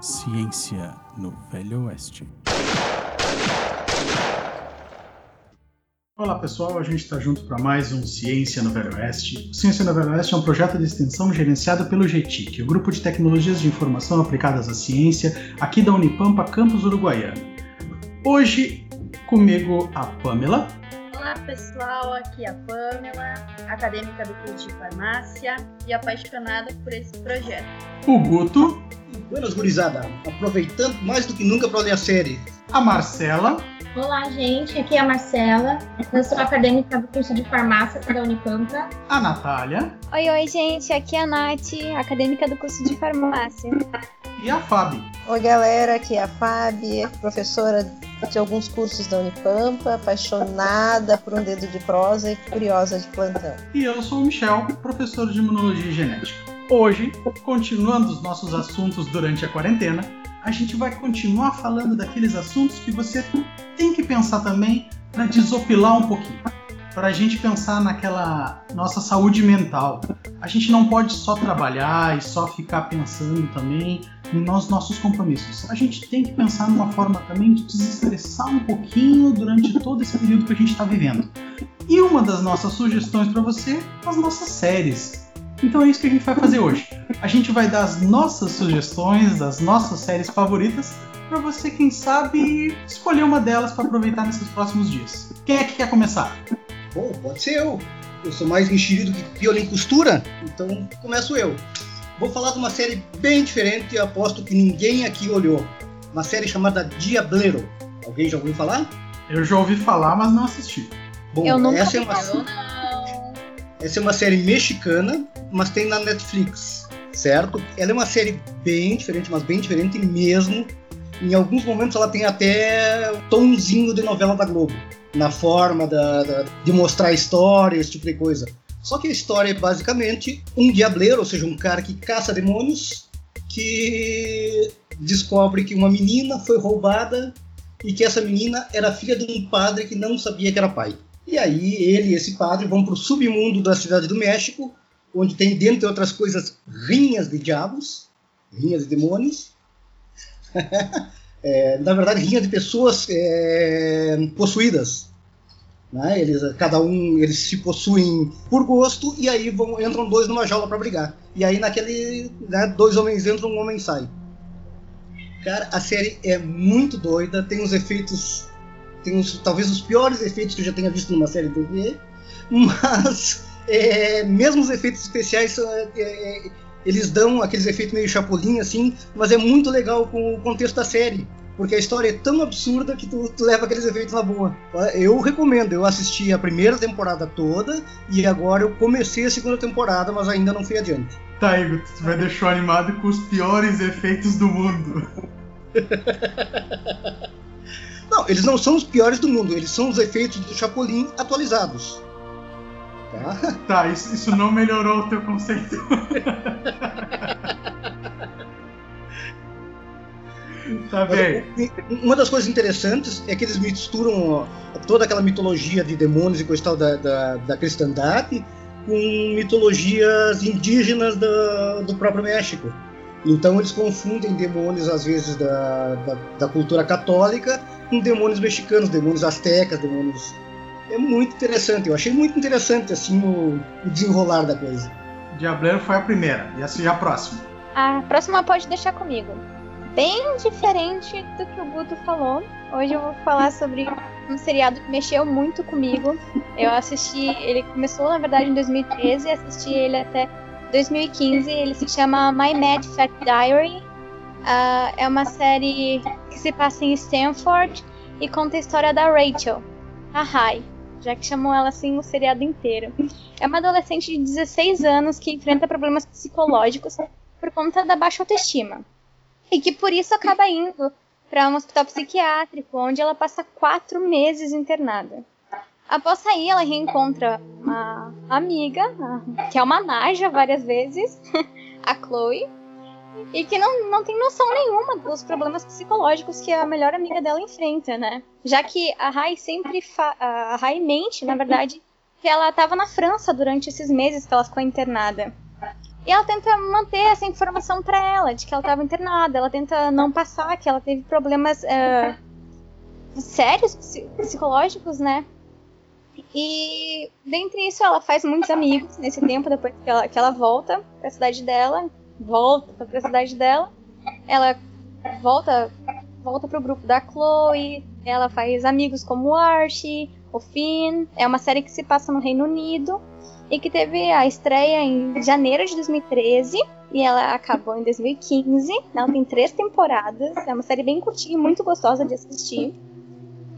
Ciência no Velho Oeste. Olá pessoal, a gente está junto para mais um Ciência no Velho Oeste. O Ciência no Velho Oeste é um projeto de extensão gerenciado pelo GTIC, o Grupo de Tecnologias de Informação Aplicadas à Ciência, aqui da Unipampa, campus uruguaiano. Hoje, comigo a Pamela. Olá pessoal, aqui é a Pamela, acadêmica do curso de farmácia e apaixonada por esse projeto. O Guto. Buenas, gurizada. Aproveitando mais do que nunca para ler a série. A Marcela. Olá, gente. Aqui é a Marcela. Eu sou acadêmica do curso de farmácia da Unipampa. A Natália. Oi, oi, gente. Aqui é a Nath, acadêmica do curso de farmácia. E a Fábio. Oi, galera. Aqui é a Fábio, professora de alguns cursos da Unipampa, apaixonada por um dedo de prosa e curiosa de plantão. E eu sou o Michel, professor de Imunologia e Genética. Hoje, continuando os nossos assuntos durante a quarentena, a gente vai continuar falando daqueles assuntos que você tem que pensar também para desopilar um pouquinho. Para a gente pensar naquela nossa saúde mental. A gente não pode só trabalhar e só ficar pensando também nos nossos compromissos. A gente tem que pensar numa forma também de desestressar um pouquinho durante todo esse período que a gente está vivendo. E uma das nossas sugestões para você, as nossas séries então é isso que a gente vai fazer hoje. A gente vai dar as nossas sugestões, das nossas séries favoritas, para você, quem sabe, escolher uma delas para aproveitar nesses próximos dias. Quem é que quer começar? Bom, pode ser eu. Eu sou mais enxerido que piola em costura, então começo eu. Vou falar de uma série bem diferente e aposto que ninguém aqui olhou. Uma série chamada Diablero. Alguém já ouviu falar? Eu já ouvi falar, mas não assisti. Bom, eu nunca essa é uma... Essa é uma série mexicana, mas tem na Netflix, certo? Ela é uma série bem diferente, mas bem diferente mesmo. Em alguns momentos ela tem até tomzinho de novela da Globo, na forma da, da, de mostrar a história, esse tipo de coisa. Só que a história é basicamente um diableiro, ou seja, um cara que caça demônios, que descobre que uma menina foi roubada e que essa menina era filha de um padre que não sabia que era pai. E aí ele e esse padre vão para o submundo da cidade do México, onde tem, dentre outras coisas, rinhas de diabos, rinhas de demônios. é, na verdade, rinhas de pessoas é, possuídas. Né? Eles, cada um eles se possuem por gosto e aí vão, entram dois numa jaula para brigar. E aí naquele né, dois homens entram, um homem sai. Cara, a série é muito doida, tem uns efeitos tem uns, talvez os piores efeitos que eu já tenha visto numa série de TV, mas é, mesmo os efeitos especiais é, é, eles dão aqueles efeitos meio chapulinho assim, mas é muito legal com o contexto da série. Porque a história é tão absurda que tu, tu leva aqueles efeitos na boa. Eu recomendo, eu assisti a primeira temporada toda e agora eu comecei a segunda temporada, mas ainda não fui adiante. Tá, Igor, tu vai deixar animado com os piores efeitos do mundo. Não, eles não são os piores do mundo, eles são os efeitos do Chapolin atualizados. Tá, tá isso, isso não melhorou o teu conceito. tá bem. Uma das coisas interessantes é que eles misturam toda aquela mitologia de demônios e coisa tal da, da, da cristandade com mitologias indígenas do, do próprio México. Então eles confundem demônios, às vezes, da, da, da cultura católica com demônios mexicanos, demônios astecas, demônios. É muito interessante. Eu achei muito interessante assim o, o desenrolar da coisa. Diableiro foi a primeira. E essa é a próxima. A próxima pode deixar comigo. Bem diferente do que o Guto falou. Hoje eu vou falar sobre um seriado que mexeu muito comigo. Eu assisti, ele começou na verdade em 2013 e assisti ele até 2015. Ele se chama My Mad Fat Diary. Uh, é uma série que se passa em Stanford e conta a história da Rachel, a Rai, já que chamou ela assim o seriado inteiro. É uma adolescente de 16 anos que enfrenta problemas psicológicos por conta da baixa autoestima e que por isso acaba indo para um hospital psiquiátrico, onde ela passa quatro meses internada. Após sair, ela reencontra uma amiga, que é uma naja várias vezes, a Chloe, e que não, não tem noção nenhuma dos problemas psicológicos que a melhor amiga dela enfrenta, né? Já que a Rai sempre a Rai mente, na verdade, que ela estava na França durante esses meses que ela ficou internada. E ela tenta manter essa informação para ela, de que ela estava internada. Ela tenta não passar que ela teve problemas uh, sérios psicológicos, né? E dentre isso, ela faz muitos amigos nesse tempo, depois que ela, que ela volta para a cidade dela, volta para a cidade dela. Ela volta volta pro grupo da Chloe, ela faz amigos como o Archie, o Finn. É uma série que se passa no Reino Unido e que teve a estreia em janeiro de 2013 e ela acabou em 2015. Ela tem três temporadas, é uma série bem curtinha e muito gostosa de assistir.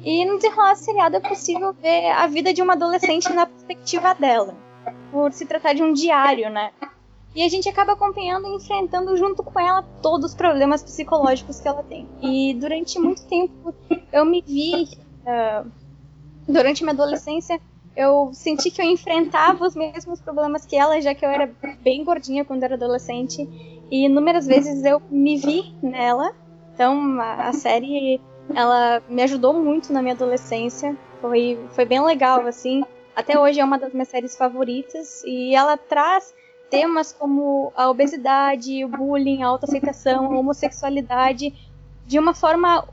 E no desenrolar seriado é possível ver a vida de uma adolescente na perspectiva dela, por se tratar de um diário, né? E a gente acaba acompanhando e enfrentando junto com ela todos os problemas psicológicos que ela tem. E durante muito tempo eu me vi, uh, durante minha adolescência, eu senti que eu enfrentava os mesmos problemas que ela, já que eu era bem gordinha quando era adolescente. E inúmeras vezes eu me vi nela. Então a, a série ela me ajudou muito na minha adolescência. Foi, foi bem legal, assim. Até hoje é uma das minhas séries favoritas. E ela traz temas como a obesidade, o bullying, a autoaceitação, a homossexualidade de uma forma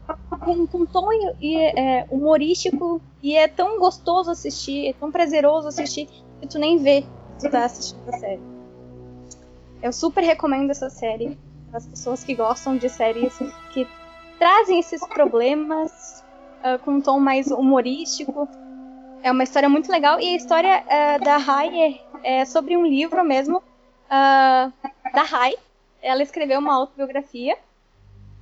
com, com tom e, é, humorístico e é tão gostoso assistir, é tão prazeroso assistir que tu nem vê que tu tá assistindo a série. Eu super recomendo essa série para as pessoas que gostam de séries que trazem esses problemas uh, com um tom mais humorístico. É uma história muito legal e a história uh, da Rai é, sobre um livro mesmo uh, da Rai. Ela escreveu uma autobiografia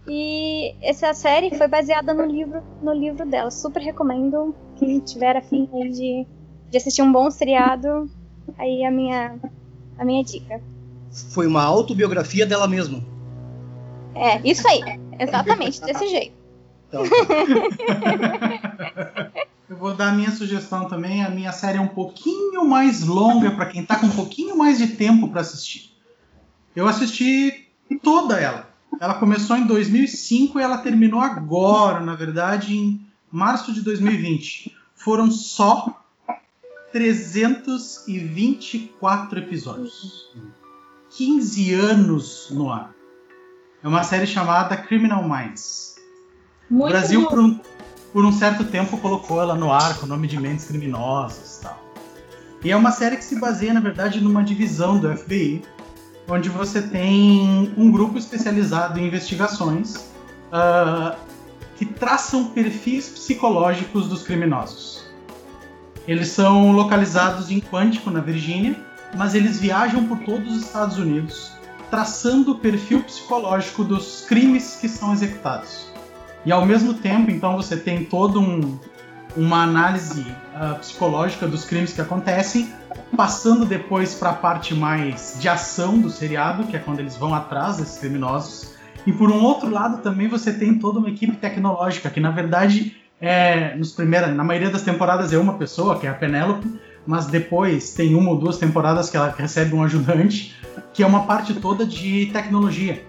e essa série foi baseada no livro, no livro dela. Super recomendo quem tiver afim de, de assistir um bom seriado. Aí a minha, a minha dica. Foi uma autobiografia dela mesma. É, isso aí. Exatamente, desse jeito. Então, Eu vou dar a minha sugestão também. A minha série é um pouquinho mais longa para quem tá com um pouquinho mais de tempo para assistir. Eu assisti toda ela. Ela começou em 2005 e ela terminou agora, na verdade, em março de 2020. Foram só 324 episódios. 15 anos no ar. É uma série chamada Criminal Minds. Muito Brasil, um, por um, certo tempo, colocou ela no ar com o nome de Mentes Criminosas e tal. E é uma série que se baseia, na verdade, numa divisão do FBI, onde você tem um grupo especializado em investigações uh, que traçam perfis psicológicos dos criminosos. Eles são localizados em Quantico, na Virgínia, mas eles viajam por todos os Estados Unidos traçando o perfil psicológico dos crimes que são executados. E ao mesmo tempo, então, você tem todo um, uma análise uh, psicológica dos crimes que acontecem, passando depois para a parte mais de ação do seriado, que é quando eles vão atrás desses criminosos. E por um outro lado, também você tem toda uma equipe tecnológica, que na verdade, é, nos primeira, na maioria das temporadas é uma pessoa, que é a Penélope, mas depois tem uma ou duas temporadas que ela recebe um ajudante, que é uma parte toda de tecnologia,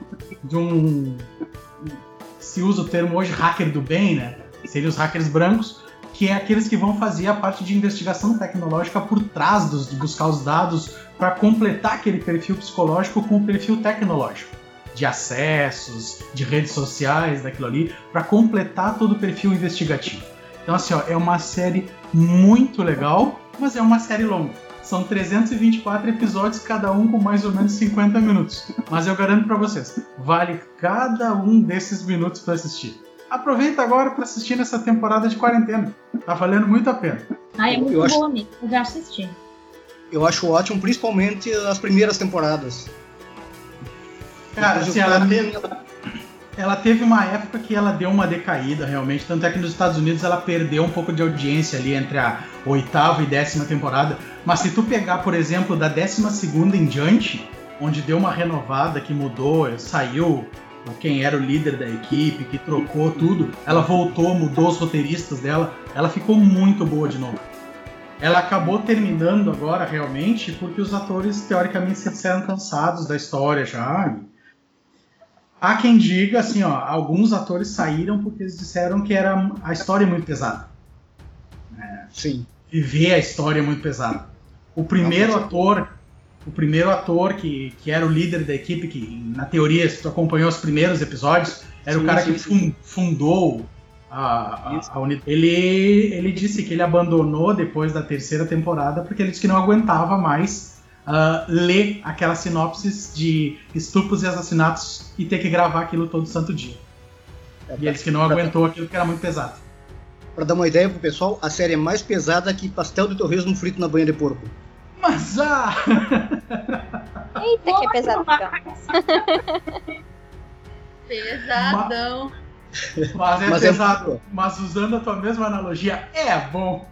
de um se usa o termo hoje hacker do bem, né? Seriam os hackers brancos, que é aqueles que vão fazer a parte de investigação tecnológica por trás dos, buscar os dados para completar aquele perfil psicológico com o perfil tecnológico de acessos, de redes sociais, daquilo ali, para completar todo o perfil investigativo. Então assim, ó, é uma série muito legal mas é uma série longa. São 324 episódios, cada um com mais ou menos 50 minutos. Mas eu garanto para vocês, vale cada um desses minutos para assistir. Aproveita agora para assistir nessa temporada de quarentena. Tá valendo muito a pena. Ah, é muito eu bom, acho... amigo. Eu já assisti. Eu acho ótimo, principalmente as primeiras temporadas. Cara, assim, ela, teve, ela teve uma época que ela deu uma decaída, realmente. Tanto é que nos Estados Unidos ela perdeu um pouco de audiência ali entre a oitava e décima temporada. Mas se tu pegar, por exemplo, da décima segunda em diante, onde deu uma renovada, que mudou, saiu quem era o líder da equipe, que trocou tudo, ela voltou, mudou os roteiristas dela, ela ficou muito boa de novo. Ela acabou terminando agora realmente porque os atores teoricamente se disseram cansados da história já. Há quem diga assim, ó, alguns atores saíram porque eles disseram que era a história muito pesada. É, Sim. Viver a história muito pesada. O primeiro Não, ator o primeiro ator que, que era o líder da equipe, que na teoria, se tu acompanhou os primeiros episódios, era Sim, o cara sim, que fundou a, a, a unidade. Ele, ele disse que ele abandonou depois da terceira temporada porque ele disse que não aguentava mais ah, ler aquelas sinopses de estupros e assassinatos e ter que gravar aquilo todo santo dia. É, E ele disse que não aguentou aquilo que era muito pesado. Pra dar uma ideia pro pessoal, a série é mais pesada que pastel de torresmo frito na banha de porco. Mas ah! Eita, que é pesado. então. Pesadão. Mas é Mas é pesado. boa. mas usando a tua mesma analogia, é bom.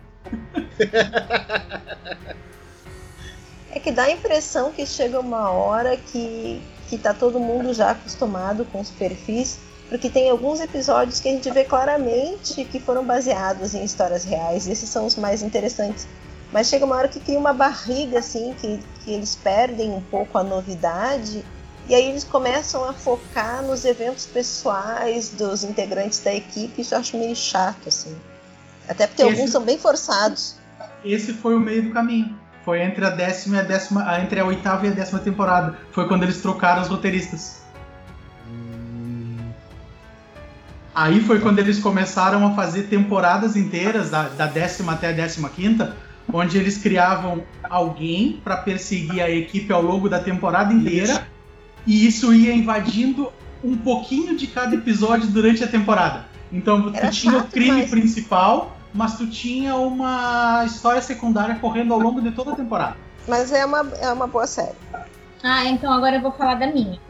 É que dá a impressão que chega uma hora que, que tá todo mundo já acostumado com os perfis, porque tem alguns episódios que a gente vê claramente que foram baseados em histórias reais, e esses são os mais interessantes. Mas chega uma hora que cria uma barriga, assim, que, que eles perdem um pouco a novidade, e aí eles começam a focar nos eventos pessoais dos integrantes da equipe, isso eu acho meio chato, assim. Até porque Esse- alguns são bem forçados. Esse foi o meio do caminho. Foi entre a décima e a décima, entre a oitava e a décima temporada. Foi quando eles trocaram os roteiristas. Aí foi quando eles começaram a fazer temporadas inteiras, da, da décima até a décima quinta, onde eles criavam alguém para perseguir a equipe ao longo da temporada inteira, e isso ia invadindo um pouquinho de cada episódio durante a temporada. Então tu Era tinha o chato crime demais. principal, mas tu tinha uma história secundária correndo ao longo de toda a temporada. Mas é uma, é uma boa série. Ah, então agora eu vou falar da minha.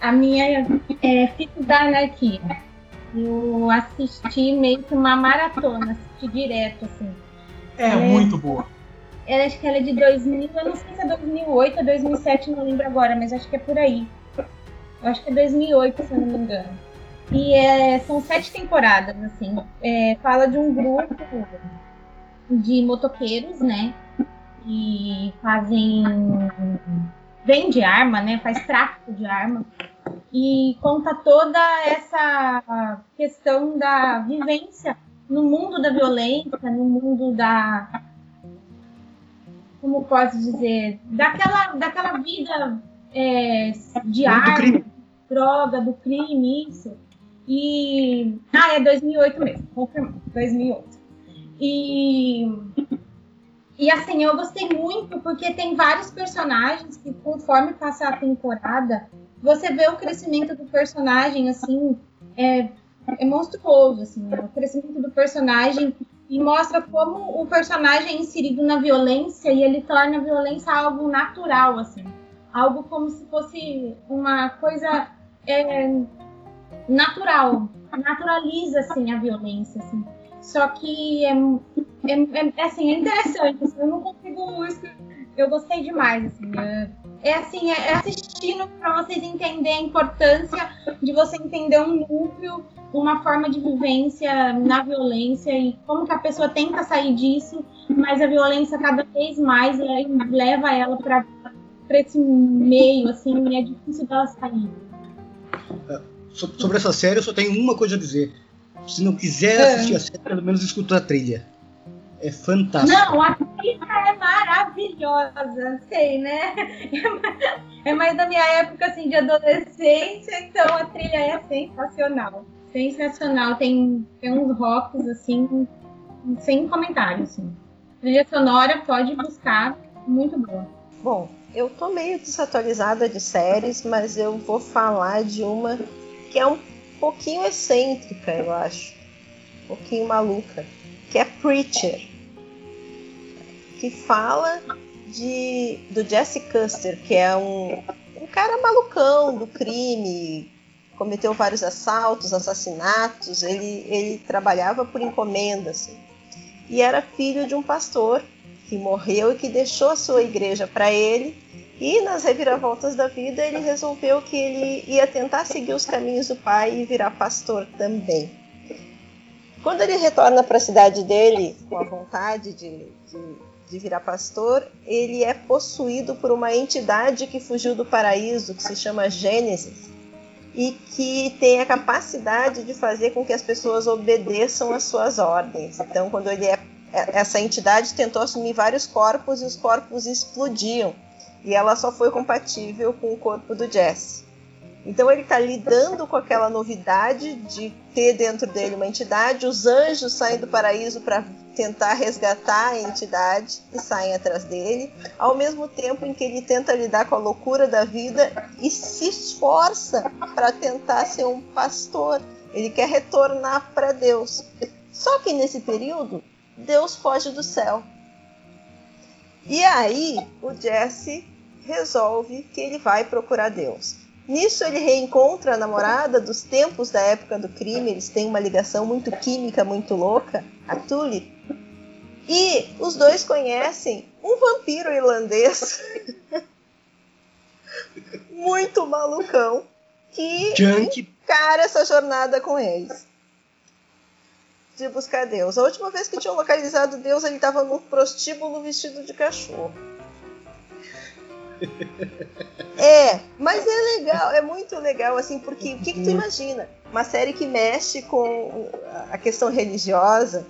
A minha é Fitos da Anarquia. Eu assisti meio que uma maratona, assisti direto, assim. É É. muito boa. Ela, acho que ela é de 2000, eu não sei se é 2008 ou 2007, não lembro agora, mas acho que é por aí. Eu acho que é 2008, se eu não me engano. E é, são sete temporadas, assim. É, fala de um grupo de motoqueiros, né? Que fazem. vende arma, né? Faz tráfico de arma. E conta toda essa questão da vivência no mundo da violência, no mundo da. Como posso dizer? Daquela, daquela vida é, crime. droga, do crime, isso. E. Ah, é 2008 mesmo, confirmado, 2008. E. E assim, eu gostei muito porque tem vários personagens que, conforme passa a temporada, você vê o crescimento do personagem, assim, é, é monstruoso, assim, né? o crescimento do personagem e mostra como o personagem é inserido na violência e ele torna a violência algo natural, assim, algo como se fosse uma coisa é, natural, naturaliza, assim, a violência, assim. Só que é, é, é, assim, é interessante, assim, eu não consigo eu gostei demais, assim, é, é assim, é, é assistindo para vocês entenderem a importância de você entender um núcleo, uma forma de vivência na violência e como que a pessoa tenta sair disso, mas a violência cada vez mais le- leva ela para esse meio, assim, e é difícil dela sair. So- Sobre essa série, eu só tenho uma coisa a dizer. Se não quiser É. assistir a série, pelo menos escuta a trilha. É fantástico. Não, a trilha é maravilhosa, sei, né? É mais da minha época, assim, de adolescência, então a trilha é sensacional. Sensacional, tem, tem uns rocks, assim, sem comentário, assim. Trilha sonora, pode buscar, muito boa. Bom, eu tô meio desatualizada de séries, mas eu vou falar de uma que é um pouquinho excêntrica, eu acho. Um pouquinho maluca. Que é Preacher. Que fala de do Jesse Custer, que é um, um cara malucão do crime, cometeu vários assaltos, assassinatos, ele, ele trabalhava por encomenda, assim. E era filho de um pastor que morreu e que deixou a sua igreja para ele. E nas reviravoltas da vida, ele resolveu que ele ia tentar seguir os caminhos do pai e virar pastor também. Quando ele retorna para a cidade dele com a vontade de, de, de virar pastor, ele é possuído por uma entidade que fugiu do paraíso, que se chama Gênesis, e que tem a capacidade de fazer com que as pessoas obedeçam às suas ordens. Então, quando ele é essa entidade tentou assumir vários corpos e os corpos explodiam. E ela só foi compatível com o corpo do Jesse. Então ele está lidando com aquela novidade de ter dentro dele uma entidade, os anjos saem do paraíso para tentar resgatar a entidade e saem atrás dele, ao mesmo tempo em que ele tenta lidar com a loucura da vida e se esforça para tentar ser um pastor. Ele quer retornar para Deus. Só que nesse período, Deus foge do céu. E aí o Jesse resolve que ele vai procurar Deus. Nisso ele reencontra a namorada dos tempos da época do crime, eles têm uma ligação muito química, muito louca, a Tully. E os dois conhecem um vampiro irlandês muito malucão que Junk. encara essa jornada com eles. De buscar Deus. A última vez que tinham localizado Deus, ele estava num prostíbulo vestido de cachorro. É, mas é legal, é muito legal, assim, porque o que, que tu imagina? Uma série que mexe com a questão religiosa.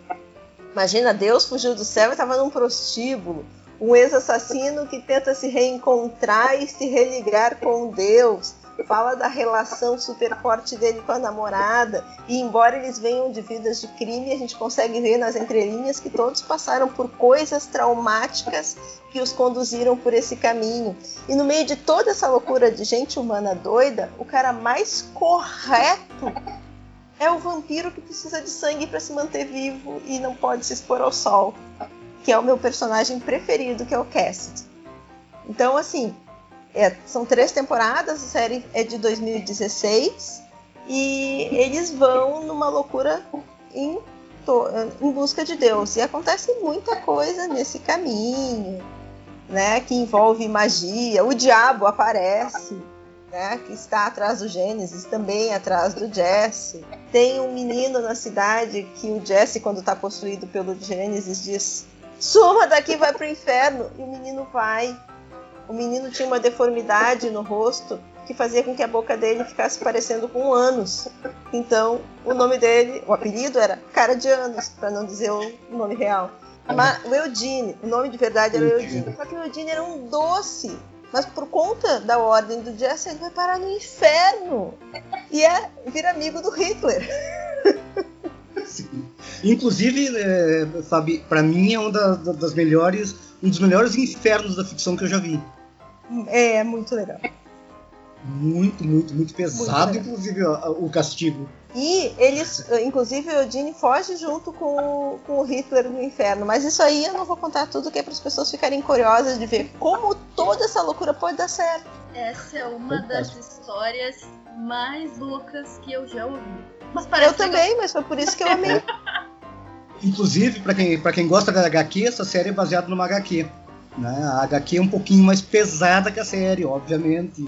Imagina, Deus fugiu do céu e estava num prostíbulo. Um ex-assassino que tenta se reencontrar e se religar com Deus. Fala da relação super forte dele com a namorada. E embora eles venham de vidas de crime, a gente consegue ver nas entrelinhas que todos passaram por coisas traumáticas que os conduziram por esse caminho. E no meio de toda essa loucura de gente humana doida, o cara mais correto é o vampiro que precisa de sangue para se manter vivo e não pode se expor ao sol, que é o meu personagem preferido, que é o Cassidy. Então, assim, é, são três temporadas, a série é de 2016 e eles vão numa loucura em, to- em busca de Deus. E acontece muita coisa nesse caminho, né? Que envolve magia. O diabo aparece, né? Que está atrás do Gênesis, também atrás do Jesse. Tem um menino na cidade que o Jesse, quando está possuído pelo Gênesis, diz: Suma daqui, vai pro inferno. E o menino vai. O menino tinha uma deformidade no rosto que fazia com que a boca dele ficasse parecendo com anos. Então, o nome dele, o apelido era Cara de Anos, para não dizer o nome real. Mas o Eudine, o nome de verdade era Eudine. Eudine. Só que o Eudine era um doce. Mas por conta da ordem do Jesse, ele vai parar no inferno. E é, vira amigo do Hitler. Sim. Inclusive, é, sabe, para mim é da- da- das melhores, um dos melhores infernos da ficção que eu já vi. É, muito legal. Muito, muito, muito pesado, legal. inclusive, ó, o castigo. E eles, inclusive, o Eudine foge junto com, o- com o Hitler no inferno. Mas isso aí eu não vou contar tudo, que é para as pessoas ficarem curiosas de ver como toda essa loucura pode dar certo. Essa é uma das histórias mais loucas que eu já ouvi. Mas Eu parece legal. também, mas foi por isso que eu amei. Inclusive, para quem, pra quem gosta da HQ, essa série é baseada numa HQ. Né? A HQ é um pouquinho mais pesada que a série, obviamente.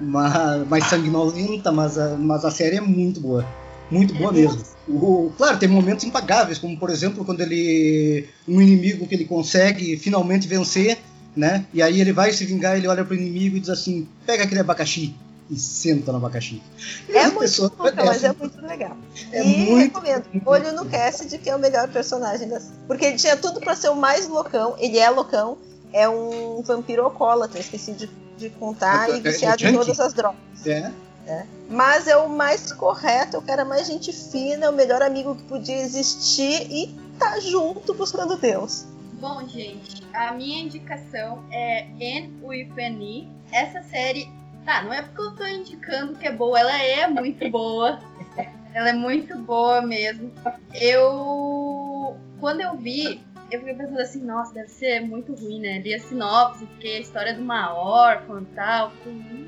Mais, mais sanguinolenta, mas a, mas a série é muito boa. Muito boa mesmo. O, claro, tem momentos impagáveis, como por exemplo quando ele. um inimigo que ele consegue finalmente vencer, né? E aí ele vai se vingar, ele olha pro inimigo e diz assim: pega aquele abacaxi. E senta no abacaxi. É as muito pessoas louca, mas é muito legal. É e muito, recomendo. muito, Olho no Cassidy, que é o melhor personagem da Porque ele tinha tudo pra ser o mais loucão. Ele é loucão. É um vampiro alcoólatra, esqueci de, de contar, É- é- e viciado é em junkie? todas as drogas. É. Mas é o mais correto, é o cara mais gente fina, é o melhor amigo que podia existir e tá junto buscando Deus. Bom, gente, a minha indicação é N with an E. Essa série, tá, não é porque eu tô indicando que é boa, ela é muito boa. Ela é muito boa mesmo. Eu. Quando eu vi, eu fiquei pensando assim, nossa, deve ser muito ruim, né? Li a sinopse, porque a história de uma órfã e tal.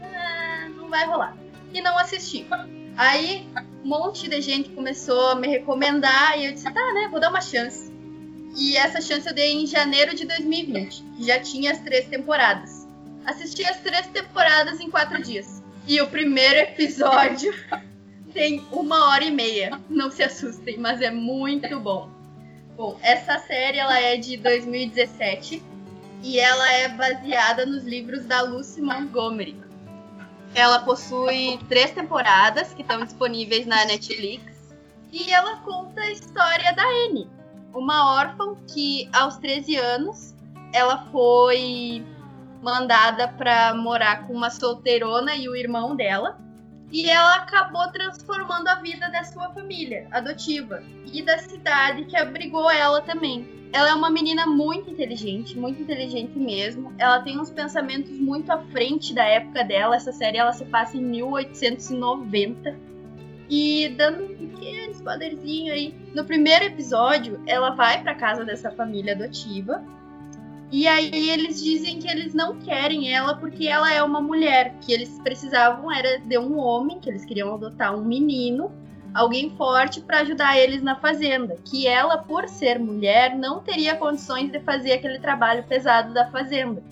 Ah, não vai rolar. E não assisti. Aí, um monte de gente começou a me recomendar e eu disse, tá, né, vou dar uma chance. E essa chance eu dei em janeiro de 2020, que já tinha as três temporadas. Assisti as três temporadas em quatro dias. E o primeiro episódio tem uma hora e meia. Não se assustem, mas é muito bom. Bom, essa série ela é de 2017 e ela é baseada nos livros da Lucy Montgomery. Ela possui três temporadas que estão disponíveis na Netflix e ela conta a história da Anne, uma órfã que aos 13 anos ela foi mandada para morar com uma solteirona e o irmão dela. E ela acabou transformando a vida da sua família adotiva e da cidade que abrigou ela também. Ela é uma menina muito inteligente, muito inteligente mesmo. Ela tem uns pensamentos muito à frente da época dela. Essa série ela se passa em 1890. E dando um pequeno spoilerzinho aí, no primeiro episódio, ela vai para casa dessa família adotiva e aí eles dizem que eles não querem ela porque ela é uma mulher, que eles precisavam era de um homem, que eles queriam adotar um menino, alguém forte para ajudar eles na fazenda, que ela por ser mulher não teria condições de fazer aquele trabalho pesado da fazenda.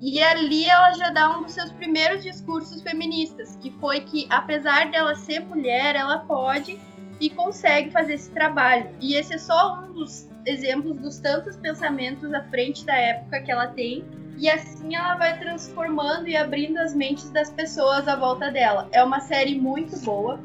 E ali ela já dá um dos seus primeiros discursos feministas, que foi que apesar dela ser mulher, ela pode e consegue fazer esse trabalho. E esse é só um dos exemplos dos tantos pensamentos à frente da época que ela tem. E assim ela vai transformando e abrindo as mentes das pessoas à volta dela. É uma série muito boa.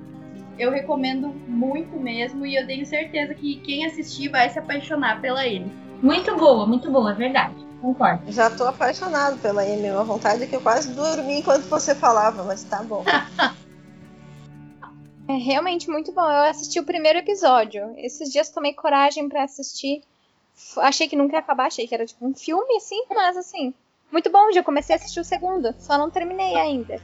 Eu recomendo muito mesmo e eu tenho certeza que quem assistir vai se apaixonar pela Amy. Muito boa, muito boa, é verdade. Concordo. Já tô apaixonado pela Amy. Uma vontade que eu quase dormi enquanto você falava, mas tá bom. É realmente muito bom. Eu assisti o primeiro episódio. Esses dias tomei coragem para assistir. Achei que nunca ia acabar, achei que era tipo um filme, assim, mas assim, muito bom. Já comecei a assistir o segundo, só não terminei ainda.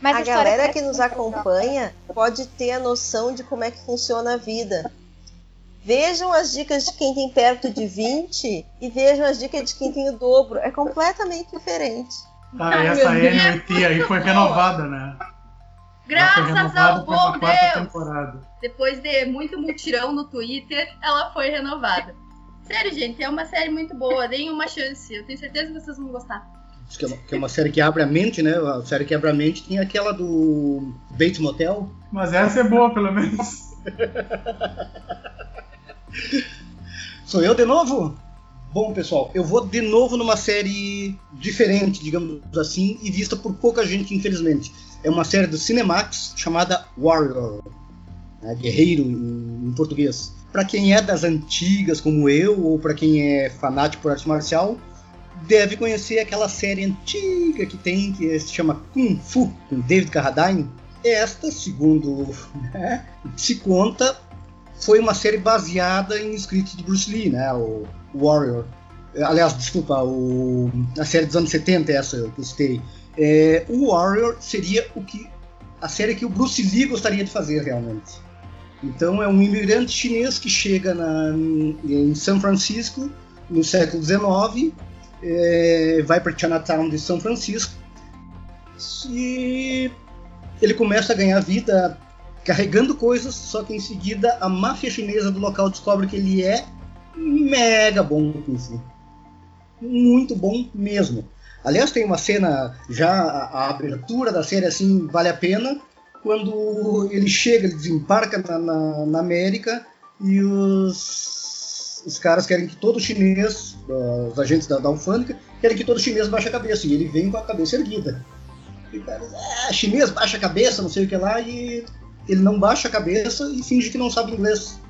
Mas a, a galera que nos acompanha pode ter a noção de como é que funciona a vida. Vejam as dicas de quem tem perto de 20 e vejam as dicas de quem tem o dobro. É completamente diferente. Ah, e essa NUT aí foi renovada, né? Graças ao bom Deus! Temporada. Depois de muito mutirão no Twitter, ela foi renovada. Sério, gente, é uma série muito boa. Deem uma chance. Eu tenho certeza que vocês vão gostar. Que é, uma, que é uma série que abre a mente, né? A série que abre a mente tem aquela do Bates Motel. Mas essa é boa, pelo menos. Sou eu de novo? Bom, pessoal, eu vou de novo numa série diferente, digamos assim, e vista por pouca gente, infelizmente é uma série do Cinemax chamada Warrior, né, guerreiro em, em português. Para quem é das antigas, como eu, ou para quem é fanático por arte marcial, deve conhecer aquela série antiga que tem, que se chama Kung Fu, com David Carradine. Esta, segundo né, se conta, foi uma série baseada em escritos de Bruce Lee, né, o Warrior. Aliás, desculpa, o, a série dos anos 70, essa que eu citei. É, o Warrior seria o que a série que o Bruce Lee gostaria de fazer realmente. Então é um imigrante chinês que chega na, em São Francisco no século XIX, é, vai para Chinatown de São Francisco e ele começa a ganhar vida carregando coisas, só que em seguida a máfia chinesa do local descobre que ele é mega bom com isso. Muito bom mesmo. Aliás, tem uma cena, já a, abertura da série, assim, vale a pena, quando ele chega, ele desembarca na, na, na América e os, os caras querem que todo chinês, os agentes da, da alfândega, querem que todo chinês baixe a cabeça, e ele vem com a cabeça erguida. E o cara, ah, chinês baixa a cabeça, não sei o que lá, e ele não baixa a cabeça e finge que não sabe inglês.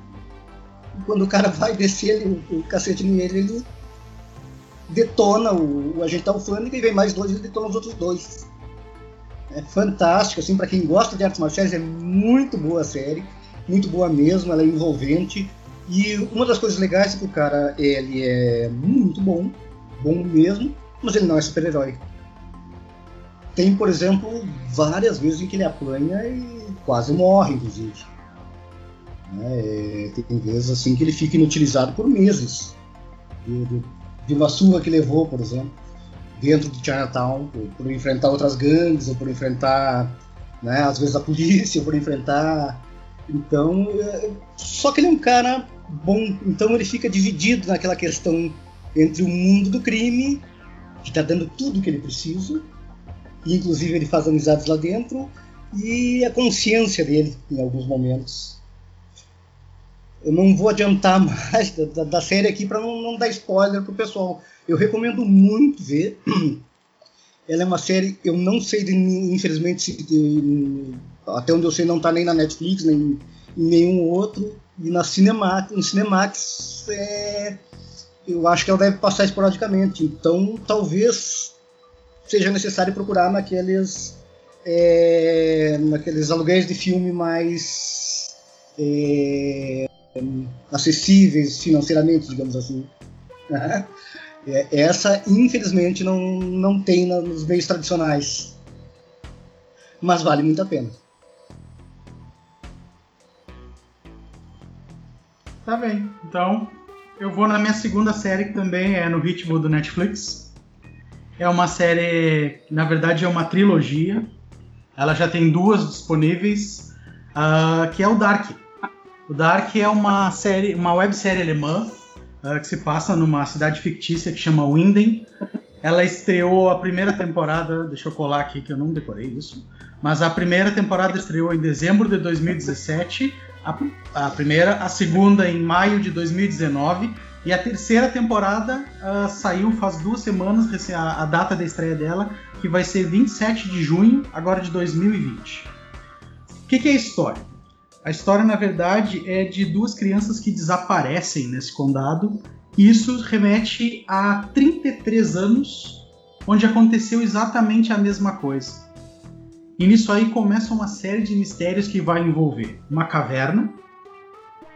E quando o cara vai descer ele, o, o cacete nele, ele detona o, o agente e vem mais dois e detona os outros dois. É fantástico, assim, para quem gosta de artes marciais, é muito boa a série, muito boa mesmo, ela é envolvente. E uma das coisas legais é que o cara ele é muito bom, bom mesmo, mas ele não é super-herói. Tem, por exemplo, várias vezes em que ele apanha e quase morre, inclusive. É, tem vezes assim que ele fica inutilizado por meses de uma surra que levou, por exemplo, dentro de Chinatown, por, por enfrentar outras gangues, ou por enfrentar, né, às vezes, a polícia, ou por enfrentar. Então, é, só que ele é um cara bom, então ele fica dividido naquela questão entre o mundo do crime, que está dando tudo o que ele precisa, e inclusive ele faz amizades lá dentro, e a consciência dele em alguns momentos. Eu não vou adiantar mais da, da série aqui para não, não, dar spoiler pro pessoal. Eu recomendo muito ver. Ela é uma série, eu não sei, de, infelizmente, se, até onde eu sei, não está nem na Netflix, nem em nenhum outro. E na Cinemax, no Cinemax, é, eu acho que ela deve passar esporadicamente. Então, talvez seja necessário procurar naqueles é, naqueles aluguéis de filme mais é, acessíveis financeiramente, digamos assim. Né? Essa, infelizmente, não, não tem nos meios tradicionais. Mas vale muito a pena. Tá bem. Então, eu vou na minha segunda série, que também é no ritmo do Netflix. É uma série, na verdade, é uma trilogia. Ela já tem duas disponíveis, uh, que é o Dark. O Dark é uma série, uma websérie alemã uh, que se passa numa cidade fictícia que chama Winden. Ela estreou a primeira temporada, deixa eu colar aqui que eu não decorei isso, mas a primeira temporada estreou em dezembro de 2017, a, a primeira, a segunda em maio de 2019 e a terceira temporada uh, saiu faz duas semanas, a, a, data da estreia dela, que vai ser 27 de junho, agora de 2020. O que, que é a história? A história, na verdade, é de duas crianças que desaparecem nesse condado. E isso remete a 33 anos, onde aconteceu exatamente a mesma coisa. E nisso aí começa uma série de mistérios que vai envolver uma caverna,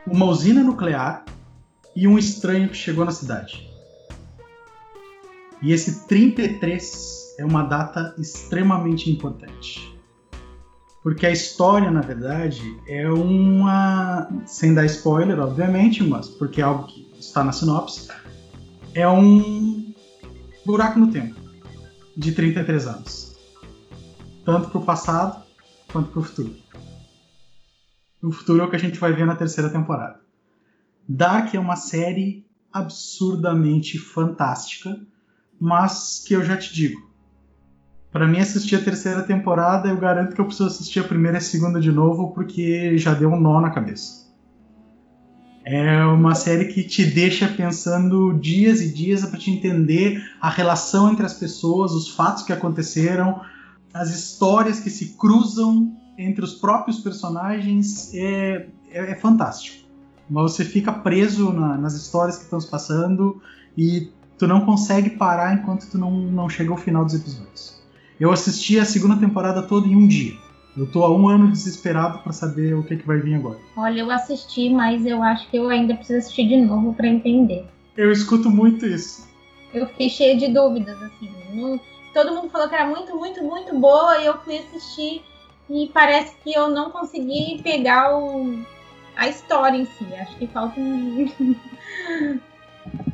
uma usina nuclear e um estranho que chegou na cidade. E esse 33 é uma data extremamente importante. Porque a história, na verdade, é uma. Sem dar spoiler, obviamente, mas porque é algo que está na sinopse. É um buraco no tempo de 33 anos. Tanto para o passado quanto para o futuro. O futuro é o que a gente vai ver na terceira temporada. Dark é uma série absurdamente fantástica, mas que eu já te digo, para mim, assistir a terceira temporada, eu garanto que eu preciso assistir a primeira e a segunda de novo, porque já deu um nó na cabeça. É uma série que te deixa pensando dias e dias para te entender a relação entre as pessoas, os fatos que aconteceram, as histórias que se cruzam entre os próprios personagens. É, é, é fantástico. Mas você fica preso na, nas histórias que estão se passando e tu não consegue parar enquanto tu não, não chega ao final dos episódios. Eu assisti a segunda temporada toda em um dia. Eu tô há um ano desesperado para saber o que, que vai vir agora. Olha, eu assisti, mas eu acho que eu ainda preciso assistir de novo para entender. Eu escuto muito isso. Eu fiquei cheia de dúvidas, assim. Não... Todo mundo falou que era muito, muito, muito boa e eu fui assistir e parece que eu não consegui pegar o... a história em si. Acho que falta um.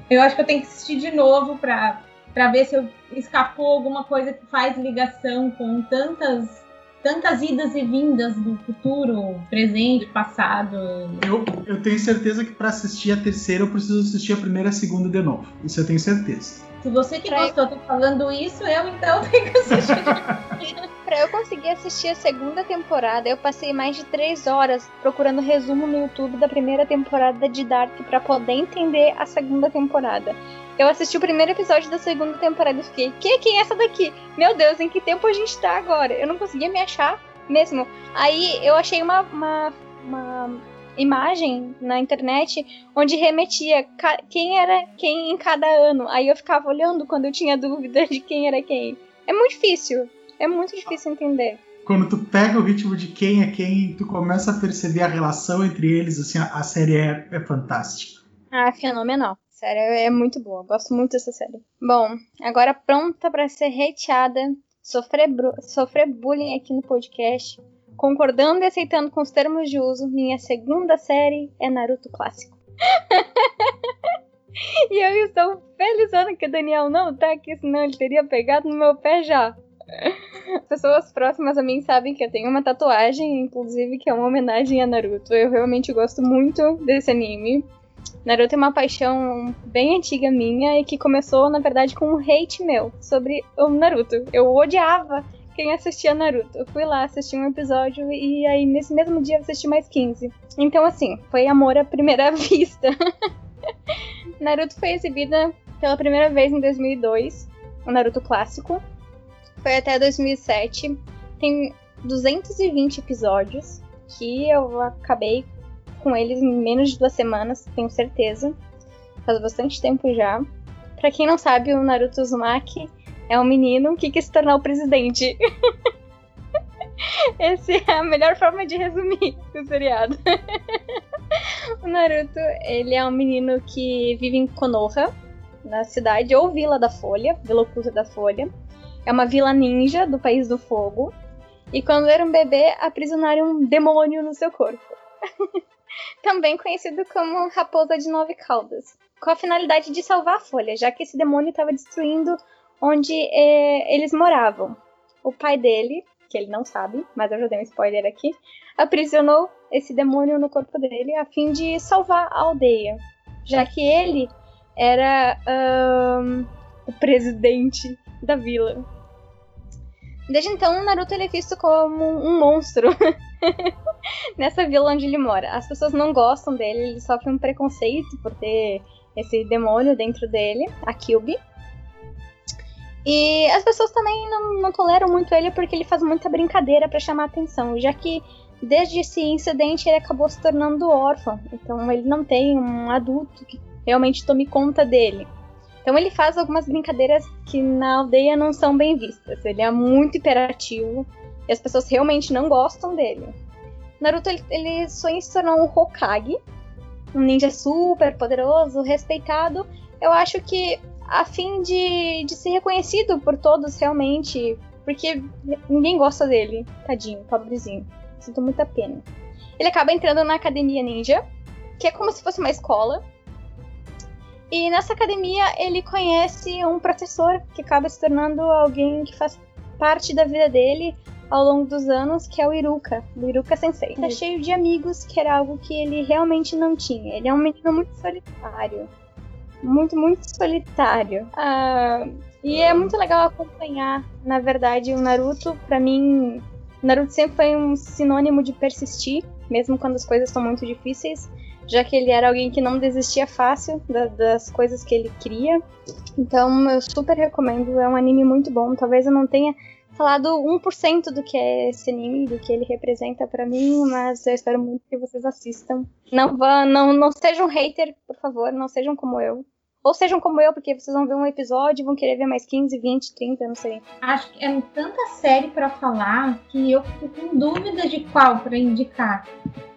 eu acho que eu tenho que assistir de novo para para ver se eu escapou alguma coisa que faz ligação com tantas tantas idas e vindas do futuro, presente, passado. Eu, eu tenho certeza que para assistir a terceira eu preciso assistir a primeira e a segunda de novo. Isso eu tenho certeza. Se você que pra gostou tá falando isso, eu então tenho que assistir. pra eu conseguir assistir a segunda temporada, eu passei mais de três horas procurando resumo no YouTube da primeira temporada de Dark para poder entender a segunda temporada. Eu assisti o primeiro episódio da segunda temporada e fiquei, que, quem é essa daqui? Meu Deus, em que tempo a gente tá agora? Eu não conseguia me achar mesmo. Aí eu achei uma, uma, uma imagem na internet onde remetia quem era quem em cada ano. Aí eu ficava olhando quando eu tinha dúvida de quem era quem. É muito difícil. É muito difícil entender. Quando tu pega o ritmo de quem é quem, tu começa a perceber a relação entre eles, assim, a, série é, é fantástica. Ah, fenomenal série é muito boa. Gosto muito dessa série. Bom, agora pronta para ser hateada, sofrer, sofrer bullying aqui no podcast, concordando e aceitando com os termos de uso, minha segunda série é Naruto Clássico. e eu estou felizona que o Daniel não tá aqui, senão ele teria pegado no meu pé já. As pessoas próximas a mim sabem que eu tenho uma tatuagem, inclusive, que é uma homenagem a Naruto. Eu realmente gosto muito desse anime. Naruto é uma paixão bem antiga minha e que começou, na verdade, com um hate meu sobre o Naruto. Eu odiava quem assistia Naruto. Eu fui lá assistir um episódio e aí nesse mesmo dia assisti mais 15. Então, assim, foi amor à primeira vista. Naruto foi exibida pela primeira vez em 2002, o Naruto clássico. Foi até 2007. Tem 220 episódios que eu acabei com eles em menos de duas semanas, tenho certeza. Faz bastante tempo já. Pra quem não sabe, o Naruto Uzumaki é um menino que quis se tornar o presidente. Essa é a melhor forma de resumir o seriado. o Naruto, ele é um menino que vive em Konoha, na cidade ou Vila da Folha, Vila Oculta da Folha. É uma vila ninja do País do Fogo. E quando era um bebê, aprisionaram um demônio no seu corpo. Também conhecido como Raposa de Nove Caudas. Com a finalidade de salvar a Folha, já que esse demônio estava destruindo onde é, eles moravam. O pai dele, que ele não sabe, mas eu já dei um spoiler aqui, aprisionou esse demônio no corpo dele a fim de salvar a aldeia, já que ele era um, o presidente da vila. Desde então, Naruto ele é visto como um monstro nessa vila onde ele mora. As pessoas não gostam dele, ele sofre um preconceito por ter esse demônio dentro dele, a Kyubi. E as pessoas também não, não toleram muito ele porque ele faz muita brincadeira para chamar atenção, já que desde esse incidente ele acabou se tornando órfão. Então ele não tem um adulto que realmente tome conta dele. Então ele faz algumas brincadeiras que na aldeia não são bem vistas. Ele é muito hiperativo e as pessoas realmente não gostam dele. Naruto ele, ele sonha se tornar um Hokage, um ninja super poderoso, respeitado. Eu acho que a fim de, de ser reconhecido por todos realmente, porque ninguém gosta dele, tadinho, pobrezinho. Sinto muita pena. Ele acaba entrando na academia ninja, que é como se fosse uma escola. E nessa academia ele conhece um professor que acaba se tornando alguém que faz parte da vida dele ao longo dos anos, que é o Iruka, o Iruka Sensei. Tá cheio de amigos, que era algo que ele realmente não tinha. Ele é um menino muito solitário muito, muito solitário. Ah, e é muito legal acompanhar, na verdade, o Naruto. Para mim, Naruto sempre foi um sinônimo de persistir, mesmo quando as coisas estão muito difíceis, já que ele era alguém que não desistia fácil da, das coisas que ele queria. Então, eu super recomendo. É um anime muito bom. Talvez eu não tenha falado 1% do que é esse anime, do que ele representa para mim, mas eu espero muito que vocês assistam. Não, vão, não, não sejam hater, por favor, não sejam como eu. Ou sejam como eu, porque vocês vão ver um episódio e vão querer ver mais 15, 20, 30, não sei. Acho que é tanta série para falar que eu fico com dúvida de qual para indicar.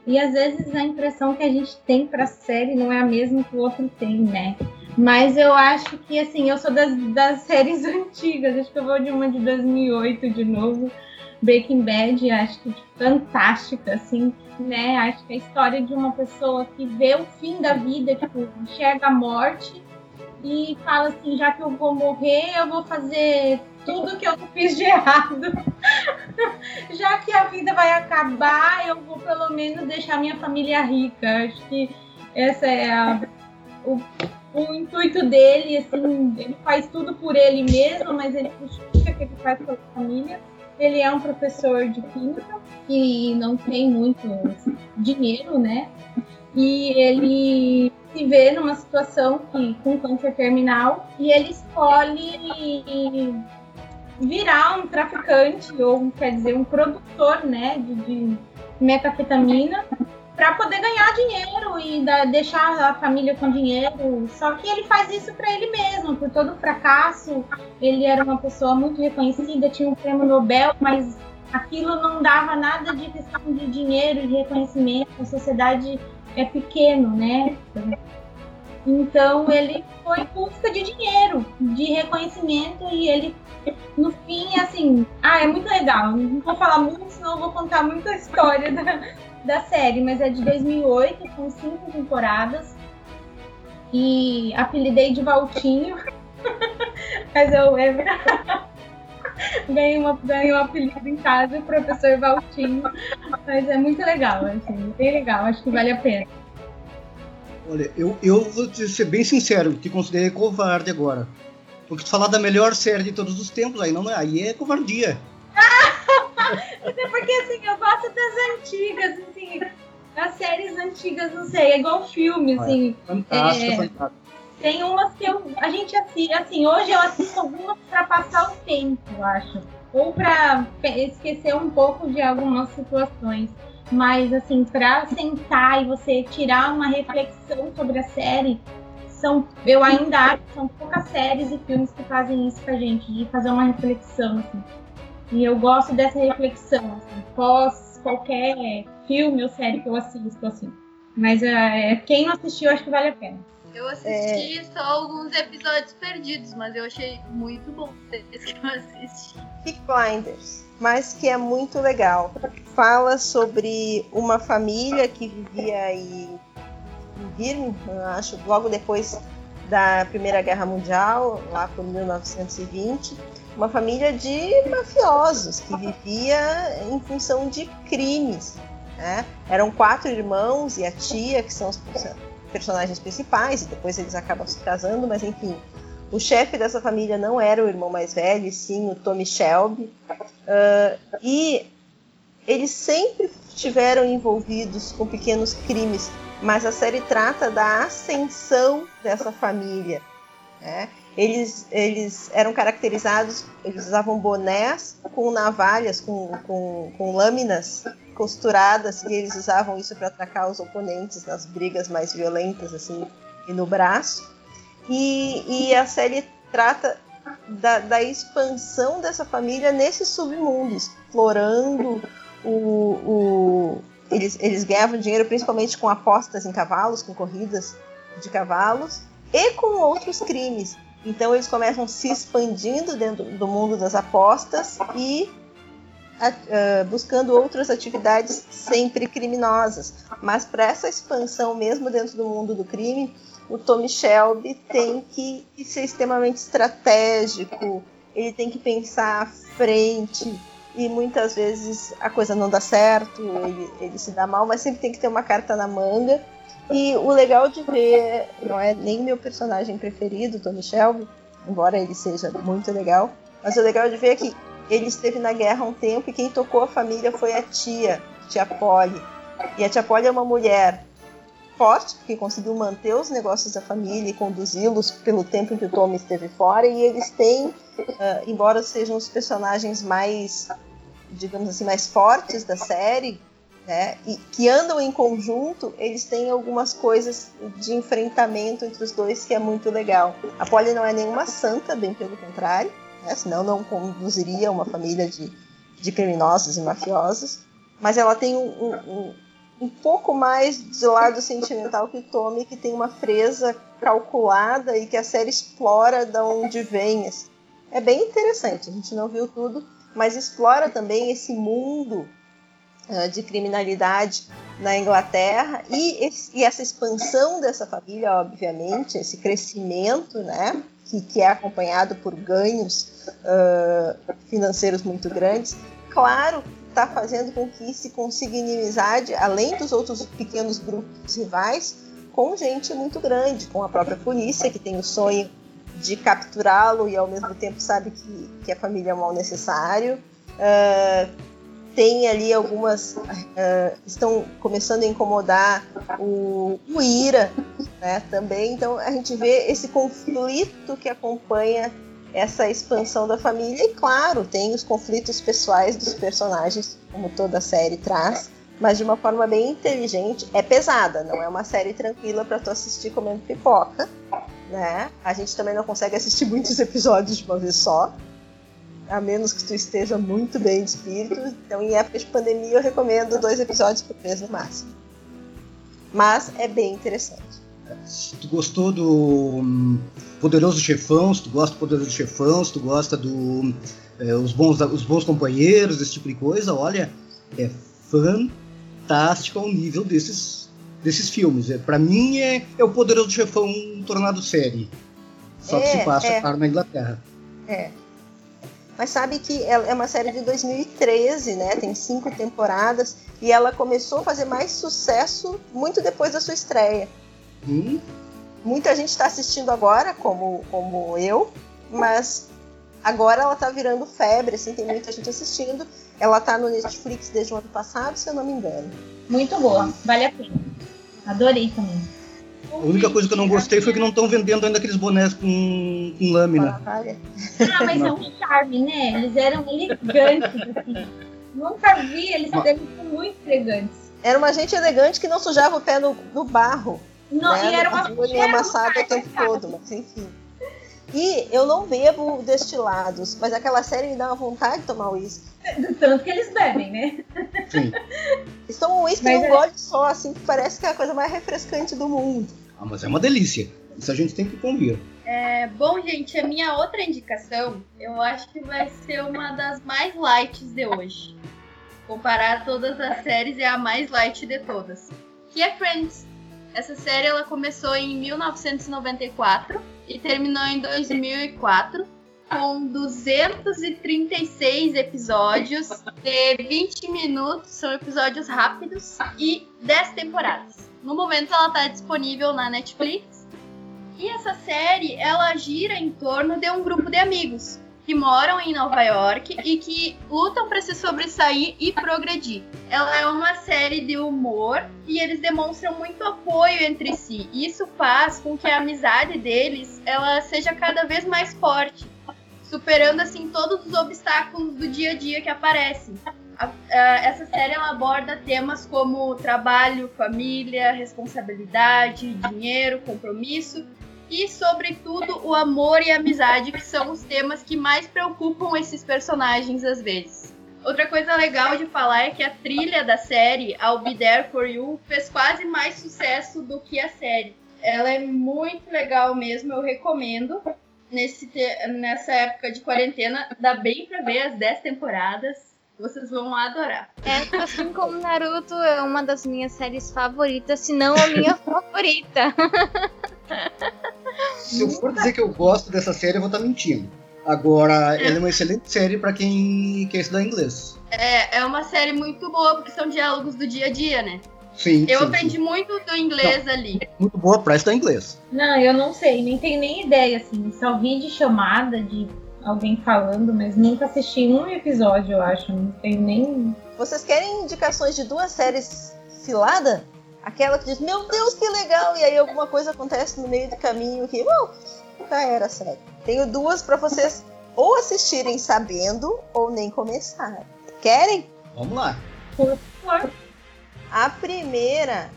E às vezes a impressão que a gente tem pra série não é a mesma que o outro tem, né? Mas eu acho que, assim, eu sou das, das séries antigas. Acho que eu vou de uma de 2008 de novo. Breaking Bad, acho que fantástica, assim, né? Acho que a história de uma pessoa que vê o fim da vida, tipo, enxerga a morte e fala assim, já que eu vou morrer, eu vou fazer tudo que eu fiz de errado. já que a vida vai acabar, eu vou pelo menos deixar minha família rica. Acho que essa é a, o, o intuito dele, assim, ele faz tudo por ele mesmo, mas ele justifica que ele faz pela família. Ele é um professor de química e não tem muito dinheiro, né? E ele se vê numa situação que, com câncer terminal e ele escolhe virar um traficante ou quer dizer um produtor né de, de metafetamina para poder ganhar dinheiro e da, deixar a família com dinheiro. Só que ele faz isso para ele mesmo, por todo o fracasso. Ele era uma pessoa muito reconhecida, tinha um prêmio Nobel, mas aquilo não dava nada de questão de dinheiro, de reconhecimento. A sociedade é pequeno, né? Então ele foi em busca de dinheiro, de reconhecimento e ele, no fim, assim, ah, é muito legal. Não vou falar muito, senão vou contar muita história da, da série, mas é de 2008, com cinco temporadas. E apelidei de Valtinho, mas eu é ganhei, uma, ganhei um apelido em casa, professor Valtinho. Mas é muito legal, assim, bem legal, acho que vale a pena. Olha, eu, eu vou ser bem sincero, te considerei covarde agora. Porque tu falar da melhor série de todos os tempos, aí não aí é covardia. Até porque assim, eu gosto das antigas, assim, as séries antigas, não sei, é igual filme, assim. Fantástico, é, fantástico. Tem umas que eu, a gente assiste, assim, hoje eu assisto algumas para passar o tempo, eu acho. Ou para esquecer um pouco de algumas situações. Mas, assim, para sentar e você tirar uma reflexão sobre a série, são, eu ainda acho que são poucas séries e filmes que fazem isso com a gente, de fazer uma reflexão, assim. E eu gosto dessa reflexão, assim, pós qualquer filme ou série que eu assisto, assim. Mas é, quem não assistiu, acho que vale a pena. Eu assisti só alguns episódios perdidos, mas eu achei muito bom esse que eu assisti. Peak Blinders, mas que é muito legal. Fala sobre uma família que vivia aí em Birmingham, acho, logo depois da Primeira Guerra Mundial, lá por 1920. Uma família de mafiosos que vivia em função de crimes. Né? Eram quatro irmãos e a tia, que são os personagens principais, e depois eles acabam se casando, mas enfim. O chefe dessa família não era o irmão mais velho, sim o Tommy Shelby. Uh, e eles sempre estiveram envolvidos com pequenos crimes, mas a série trata da ascensão dessa família. Né? Eles, eles eram caracterizados, eles usavam bonés com navalhas, com, com, com lâminas costuradas e eles usavam isso para atacar os oponentes nas brigas mais violentas assim e no braço. E, e a série trata da, da, expansão dessa família nesse submundo explorando o, o eles, eles ganhavam dinheiro principalmente com apostas em cavalos com corridas de cavalos e com outros crimes. Então eles começam se expandindo dentro do mundo das apostas e uh, buscando outras atividades sempre criminosas. Mas para essa expansão, mesmo dentro do mundo do crime, o Tommy Shelby tem que ser extremamente estratégico, ele tem que pensar à frente. E muitas vezes a coisa não dá certo, ele, ele se dá mal, mas sempre tem que ter uma carta na manga. E o legal de ver, não é nem meu personagem preferido, Tommy Shelby, embora ele seja muito legal, mas o legal de ver é que ele esteve na guerra um tempo e quem tocou a família foi a tia, tia Polly. E a tia Polly é uma mulher forte, que conseguiu manter os negócios da família e conduzi-los pelo tempo em que o Tommy esteve fora. E eles têm, uh, embora sejam os personagens mais, digamos assim, mais fortes da série, né, e que andam em conjunto, eles têm algumas coisas de enfrentamento entre os dois que é muito legal. A Polly não é nenhuma santa, bem pelo contrário né? senão não conduziria uma família de, de criminosos e mafiosos. Mas ela tem um, um, um pouco mais de lado sentimental que o Tommy, que tem uma fresa calculada e que a série explora de onde vem. Assim. É bem interessante, a gente não viu tudo, mas explora também esse mundo uh, de criminalidade na Inglaterra e, e, essa expansão dessa família, obviamente, esse crescimento, né? Que, que é acompanhado por ganhos uh, financeiros muito grandes, claro, está fazendo com que se consiga inimizade, além dos outros pequenos grupos rivais, com gente muito grande, com a própria polícia, que tem o sonho de capturá-lo e ao mesmo tempo sabe que, que a família é um mal necessário. Uh, tem ali algumas uh, estão começando a incomodar o, o Ira né, também. Então a gente vê esse conflito que acompanha essa expansão da família. E claro tem os conflitos pessoais dos personagens como toda série traz mas de uma forma bem inteligente. É pesada não é uma série tranquila para tu assistir comendo pipoca né? A gente também não consegue assistir muitos episódios de uma vez só a menos que tu esteja muito bem de espírito. Então, em época de pandemia, eu recomendo dois episódios por mês no máximo. Mas é bem interessante. Se tu gostou do hum, Poderoso Chefão, se tu gosta do Poderoso Chefão, se tu gosta do é, os, bons, os bons companheiros, esse tipo de coisa, olha, é fantástico ao nível desses, desses filmes. É, para mim é, é o Poderoso Chefão tornado série. Só que se é, passa, é. na Inglaterra. É, mas sabe que é uma série de 2013, né? Tem cinco temporadas e ela começou a fazer mais sucesso muito depois da sua estreia. Hum? Muita gente está assistindo agora, como, como eu, mas agora ela está virando febre, assim, tem muita gente assistindo. Ela está no Netflix desde o ano passado, se eu não me engano. Muito boa, vale a pena. Adorei também. A única coisa que eu não gostei foi que não estão vendendo ainda aqueles bonés com, com lâmina. Ah, mas é um charme, né? Eles eram elegantes, assim. Nunca vi, eles eram muito elegantes. Era uma gente elegante que não sujava o pé no, no barro. Não, né? e era Não uma uma amassado o tempo todo, mas enfim. E eu não bebo destilados, mas aquela série me dá uma vontade de tomar uísque. Do tanto que eles bebem, né? Sim. Eles tomam uísque num é- gole só, assim, que parece que é a coisa mais refrescante do mundo. Ah, mas é uma delícia. Isso a gente tem que convir. É, bom, gente, a minha outra indicação, eu acho que vai ser uma das mais lights de hoje. Comparar todas as séries, é a mais light de todas. Que é Friends. Essa série ela começou em 1994 e terminou em 2004 com 236 episódios de 20 minutos, são episódios rápidos e 10 temporadas. No momento ela está disponível na Netflix e essa série, ela gira em torno de um grupo de amigos que moram em Nova York e que lutam para se sobressair e progredir. Ela é uma série de humor e eles demonstram muito apoio entre si. Isso faz com que a amizade deles ela seja cada vez mais forte, superando assim todos os obstáculos do dia a dia que aparecem. A- a- essa série ela aborda temas como trabalho, família, responsabilidade, dinheiro, compromisso e, sobretudo, o amor e a amizade, que são os temas que mais preocupam esses personagens às vezes. Outra coisa legal de falar é que a trilha da série, I'll Be There For You, fez quase mais sucesso do que a série. Ela é muito legal mesmo, eu recomendo. Nesse nessa época de quarentena, dá bem pra ver as 10 temporadas. Vocês vão adorar. É, assim como Naruto é uma das minhas séries favoritas, se não a minha favorita. Se eu for dizer que eu gosto dessa série, eu vou estar mentindo. Agora, ela é uma excelente série pra quem quer estudar inglês. É, é uma série muito boa, porque são diálogos do dia a dia, né? Sim, Eu sim, aprendi sim. muito do inglês ali. Muito boa pra estudar inglês. Não, eu não sei, nem tenho nem ideia, assim. Só vi de chamada de alguém falando, mas nunca assisti um episódio, eu acho. Não tenho nem. Vocês querem indicações de duas séries cilada? Aquela que diz, meu Deus, que legal! E aí alguma coisa acontece no meio do caminho que, bom, já era a série. Tenho duas pra vocês ou assistirem sabendo ou nem começar. Querem? Vamos lá. Por favor. A primeira,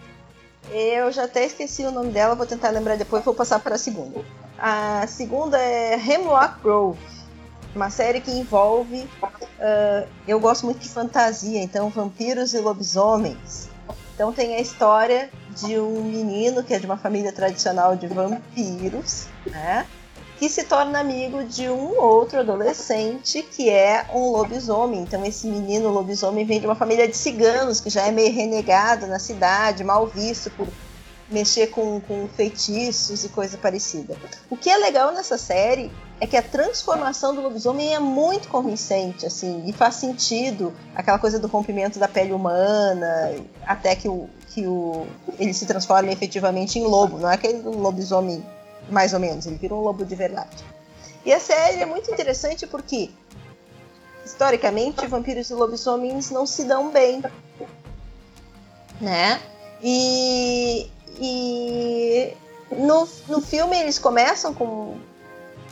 eu já até esqueci o nome dela, vou tentar lembrar depois, vou passar para a segunda. A segunda é Hemlock Grove, uma série que envolve. ah, eu gosto muito de fantasia, então vampiros e lobisomens. Então tem a história de um menino que é de uma família tradicional de vampiros, né? Que se torna amigo de um outro adolescente que é um lobisomem. Então esse menino lobisomem vem de uma família de ciganos que já é meio renegado na cidade, mal visto por mexer com, com feitiços e coisa parecida. O que é legal nessa série é que a transformação do lobisomem é muito convincente, assim, e faz sentido aquela coisa do rompimento da pele humana, até que o, que o ele se transforma efetivamente em lobo, não é aquele lobisomem mais ou menos, ele vira um lobo de verdade. E a série é muito interessante porque historicamente vampiros e lobisomens não se dão bem, né? E, e no, no filme eles começam com,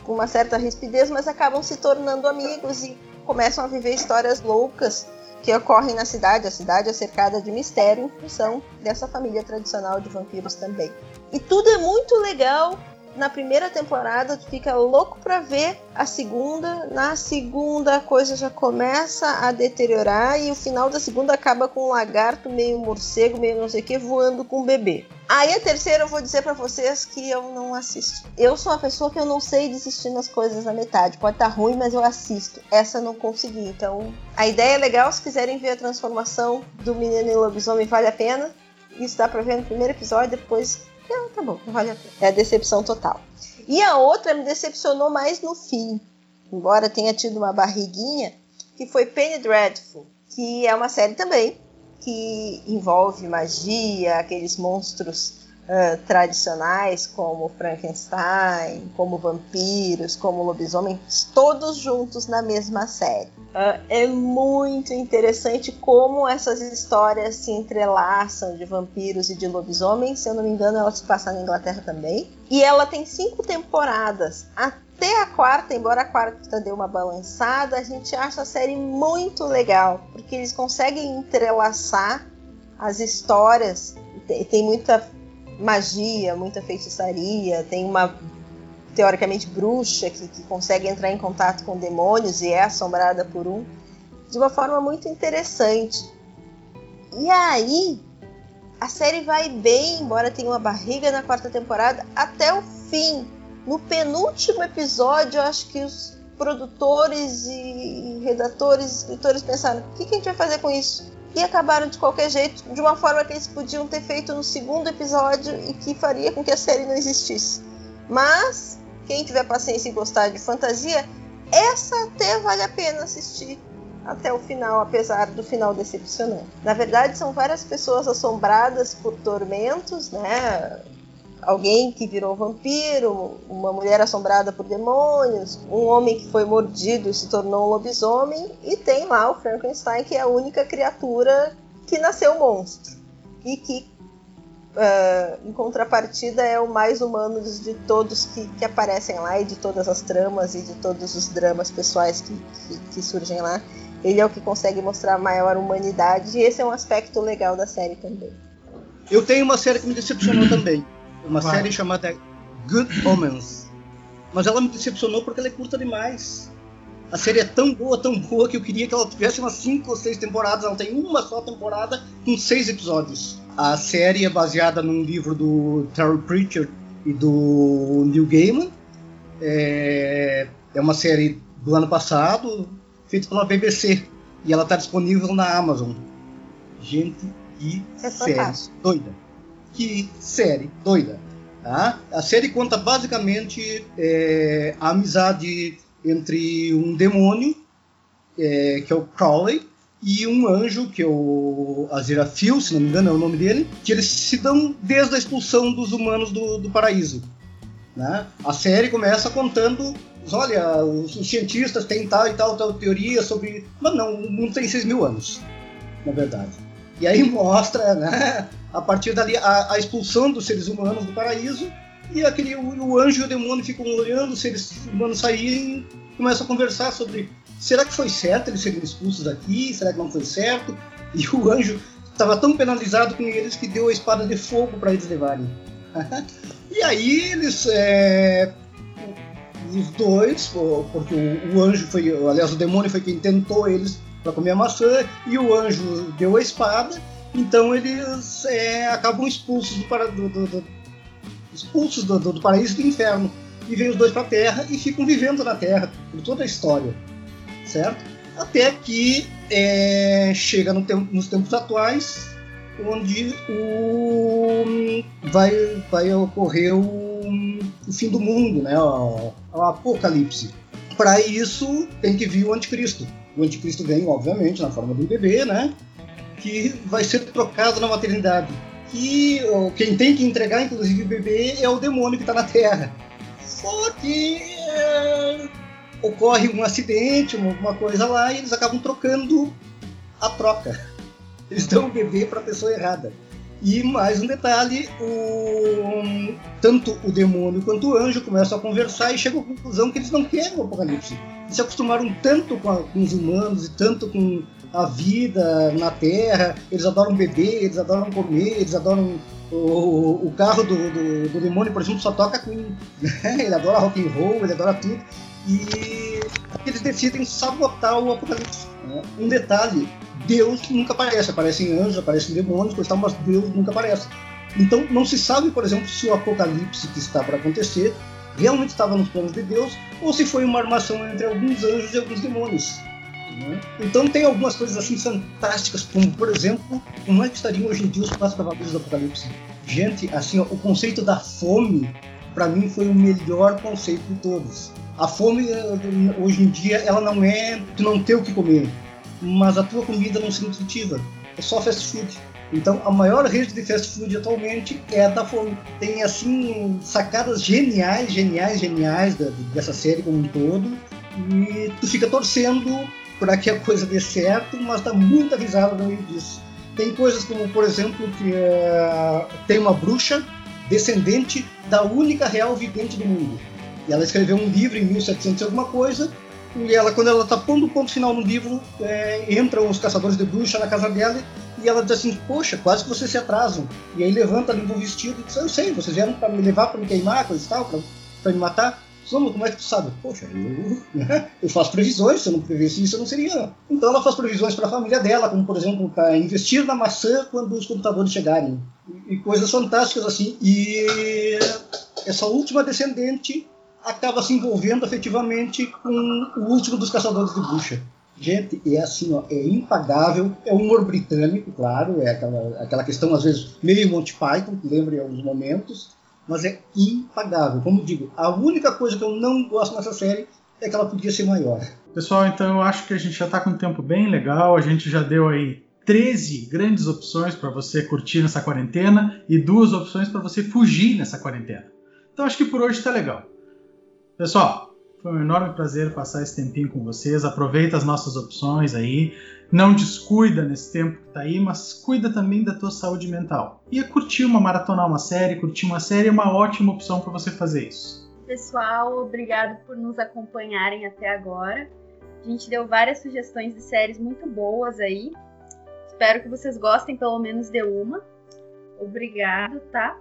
com uma certa rispidez, mas acabam se tornando amigos e começam a viver histórias loucas que ocorrem na cidade. A cidade é cercada de mistério em função dessa família tradicional de vampiros também. E tudo é muito legal. Na primeira temporada tu fica louco pra ver a segunda. Na segunda a coisa já começa a deteriorar e o final da segunda acaba com um lagarto meio morcego, meio não sei o que, voando com um bebê. Aí a terceira eu vou dizer pra vocês que eu não assisti. Eu sou uma pessoa que eu não sei desistir nas coisas na metade. Pode estar ruim, mas eu assisto. Essa eu não consegui. Então, a ideia é legal. Se quiserem ver a transformação do menino em lobisomem, vale a pena. Isso dá pra ver no primeiro episódio, depois. Não, tá bom, não vale a pena. É a decepção total. E a outra me decepcionou mais no fim. Embora tenha tido uma barriguinha, que foi Penny Dreadful, que é uma série também que envolve magia, aqueles monstros ah, tradicionais como Frankenstein, como vampiros, como lobisomens, todos juntos na mesma série. Ah, é muito interessante como essas histórias se entrelaçam de vampiros e de lobisomens. Se eu não me engano, ela se passa na Inglaterra também. E ela tem cinco temporadas. Até a quarta, embora a quarta dê uma balançada, a gente acha a série muito legal, porque eles conseguem entrelaçar as histórias. Tem muita magia, muita feitiçaria, tem uma teoricamente bruxa que, que consegue entrar em contato com demônios e é assombrada por um, de uma forma muito interessante. E aí, a série vai bem, embora tenha uma barriga na quarta temporada, até o fim. No penúltimo episódio, eu acho que os produtores e redatores, escritores pensaram: o que, que a gente vai fazer com isso? E acabaram de qualquer jeito, de uma forma que eles podiam ter feito no segundo episódio e que faria com que a série não existisse. Mas, quem tiver paciência e gostar de fantasia, essa até vale a pena assistir até o final, apesar do final decepcionante. Na verdade, são várias pessoas assombradas por tormentos, né? Alguém que virou vampiro, uma mulher assombrada por demônios, um homem que foi mordido e se tornou um lobisomem, e tem lá o Frankenstein, que é a única criatura que nasceu monstro e que Uh, em contrapartida, é o mais humano de todos que, que, aparecem lá e de todas as tramas e de todos os dramas pessoais que, que, que surgem lá. Ele é o que consegue mostrar maior humanidade e esse é um aspecto legal da série também. Eu tenho uma série que me decepcionou também. Uma Vai. série chamada Good Omens. Mas ela me decepcionou porque ela é curta demais. A série é tão boa, tão boa, que eu queria que ela tivesse umas 5 ou 6 temporadas. Ela tem uma só temporada com 6 episódios. A série é baseada num livro do Terry Pritchard e do Neil Gaiman. É, é uma série do ano passado, feito pela BBC. E ela está disponível na Amazon. Gente, que é série fantástico. doida. Que série doida. Tá? A série conta basicamente é, a amizade entre um demônio, é, que é o Crowley, e um anjo, que é o Aziraphale, se não me engano é o nome dele, que eles se dão desde a expulsão dos humanos do, do paraíso. Né? A série começa contando olha, os, os, cientistas têm tal e tal, tal teoria sobre. Mas não, o mundo tem 6 mil anos, na verdade. E aí mostra, né, a partir dali, a, a expulsão dos seres humanos do paraíso, e aquele, o, o, anjo e o demônio ficam olhando os seres humanos saírem começam a conversar sobre será que foi certo eles serem expulsos daqui? Será que não foi certo? E o anjo estava tão penalizado com eles que deu a espada de fogo para eles levarem. e aí eles é, os dois, porque o, o, anjo foi, aliás, o demônio foi quem tentou eles para comer a maçã e o anjo deu a espada, então eles é, acabam expulsos do, para, do, do, do expulsos do, do, paraíso e do inferno e vêm os dois para a Terra e ficam vivendo na Terra por toda a história, certo? Até que é, chega no nos tempos atuais, onde o, vai, vai ocorrer o o fim do mundo, né? O, o apocalipse. Para isso tem que vir o anticristo. O anticristo vem, obviamente, na forma de um bebê, né? Que vai ser trocado na maternidade. E quem tem que entregar, inclusive, o bebê é o demônio que está na Terra. Só que é, ocorre um acidente, alguma coisa lá, e eles acabam trocando a troca. Eles dão o bebê para a pessoa errada. E mais um detalhe, o, tanto o demônio quanto o anjo começam a conversar e chegam à conclusão que eles não querem o apocalipse. Eles se acostumaram tanto com, a, com os humanos e tanto com a vida na Terra, eles adoram beber, eles adoram comer, eles adoram o, o carro do, do, do, demônio, por exemplo, só toca com né? ele adora rock and roll, ele adora tudo e eles decidem sabotar o apocalipse. Né? Um detalhe Deus nunca aparece. Aparecem anjos, aparecem demônios, coisa mas Deus nunca aparece. Então não se sabe, por exemplo, se o apocalipse que está para acontecer realmente estava nos planos de Deus ou se foi uma armação entre alguns anjos e alguns demônios. Né? Então tem algumas coisas assim fantásticas, como por exemplo, como é que estariam hoje em dia os quatro cavaleiros do Apocalipse? Gente, assim, ó, o conceito da fome para mim foi o melhor conceito de todos. A fome eh, hoje em dia ela não é de não ter o que comer, mas a tua comida não se nutritiva. É só fast food. Então, a maior rede de fast food atualmente é a da Fome. Tem, assim, sacadas geniais, geniais, geniais dessa série como um todo. E tu fica torcendo para que a coisa dê certo, mas dá muita risada no meio disso. Tem coisas como, por exemplo, que uh, tem uma bruxa descendente da única real vidente do mundo. E ela escreveu um livro em 1700 alguma coisa, e ela, quando ela tá pondo o ponto final no livro, é, entram os caçadores de bruxa na casa dela e ela diz assim, poxa, quase que vocês se atrasam. E aí levanta ali no vestido e diz, eu sei, vocês vieram para me levar para me queimar, coisa e tal, para me matar. Soma, como é que tu sabe? Poxa, eu, eu faço previsões, se eu não prevesse isso, eu não seria. Então ela faz previsões para a família dela, como por exemplo, para investir na maçã quando os computadores chegarem. E, e coisas fantásticas assim. E essa última descendente acaba se envolvendo afetivamente com o último dos caçadores de bruxa. Gente, é assim, ó, é impagável, é humor britânico, claro, é aquela, aquela questão, às vezes, meio Monty Python, que lembra em alguns momentos, mas é impagável. Como digo, a única coisa que eu não gosto nessa série é que ela podia ser maior. Pessoal, então eu acho que a gente já está com um tempo bem legal, a gente já deu aí 13 grandes opções para você curtir nessa quarentena e duas opções para você fugir nessa quarentena. Então acho que por hoje está legal. Pessoal, foi um enorme prazer passar esse tempinho com vocês. Aproveita as nossas opções aí. Não descuida nesse tempo que tá aí, mas cuida também da tua saúde mental. E é curtir uma maratonar uma série, curtir uma série é uma ótima opção para você fazer isso. Pessoal, obrigado por nos acompanharem até agora. A gente deu várias sugestões de séries muito boas aí. Espero que vocês gostem pelo menos de uma. Obrigado, tá?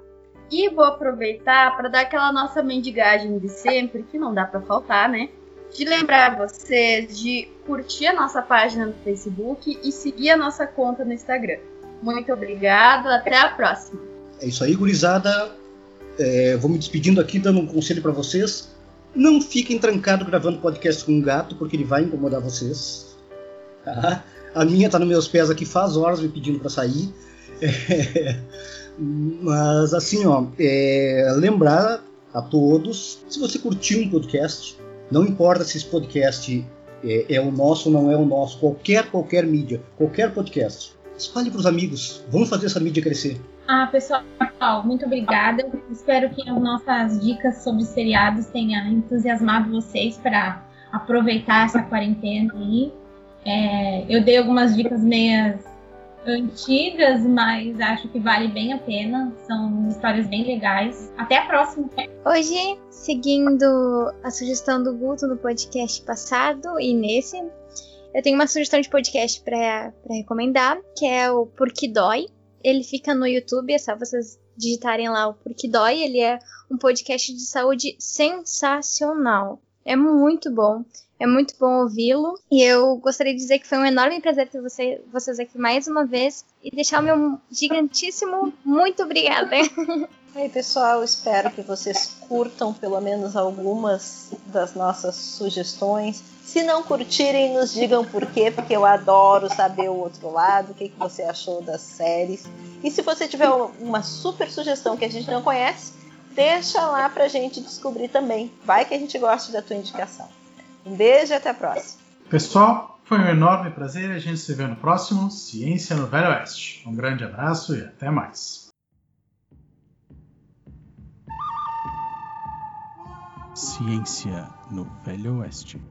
E vou aproveitar para dar aquela nossa mendigagem de sempre, que não dá para faltar, né? De lembrar vocês de curtir a nossa página no Facebook e seguir a nossa conta no Instagram. Muito obrigada, até a próxima. É isso aí, gurizada. É, vou me despedindo aqui, dando um conselho para vocês. Não fiquem trancados gravando podcast com um gato, porque ele vai incomodar vocês. Tá? A minha tá nos meus pés aqui faz horas me pedindo para sair. É, mas assim, ó, é, lembrar a todos, se você curtiu um podcast, não importa se esse podcast é, é o nosso ou não é o nosso, qualquer, qualquer mídia, qualquer podcast, espalhe para os amigos, vamos fazer essa mídia crescer. Ah, pessoal, muito obrigada. Espero que as nossas dicas sobre seriados tenham entusiasmado vocês para aproveitar essa quarentena aí. É, eu dei algumas dicas meias antigas, mas acho que vale bem a pena. São histórias bem legais. Até a próxima. Hoje, seguindo a sugestão do Guto no podcast passado e nesse, eu tenho uma sugestão de podcast para recomendar, que é o Porque Dói. Ele fica no YouTube, é só vocês digitarem lá o Porque Dói. Ele é um podcast de saúde sensacional. É muito bom. É muito bom ouvi-lo. E eu gostaria de dizer que foi um enorme prazer ter você, vocês aqui mais uma vez e deixar o meu gigantíssimo muito obrigada. Aí, pessoal, espero que vocês curtam pelo menos algumas das nossas sugestões. Se não curtirem, nos digam por quê, porque eu adoro saber o outro lado, o que, que você achou das séries. E se você tiver uma super sugestão que a gente não conhece, deixa lá pra gente descobrir também. Vai que a gente gosta da tua indicação. Um beijo e até a próxima. Pessoal, foi um enorme prazer. A gente se vê no próximo Ciência no Velho Oeste. Um grande abraço e até mais. Ciência no Velho Oeste.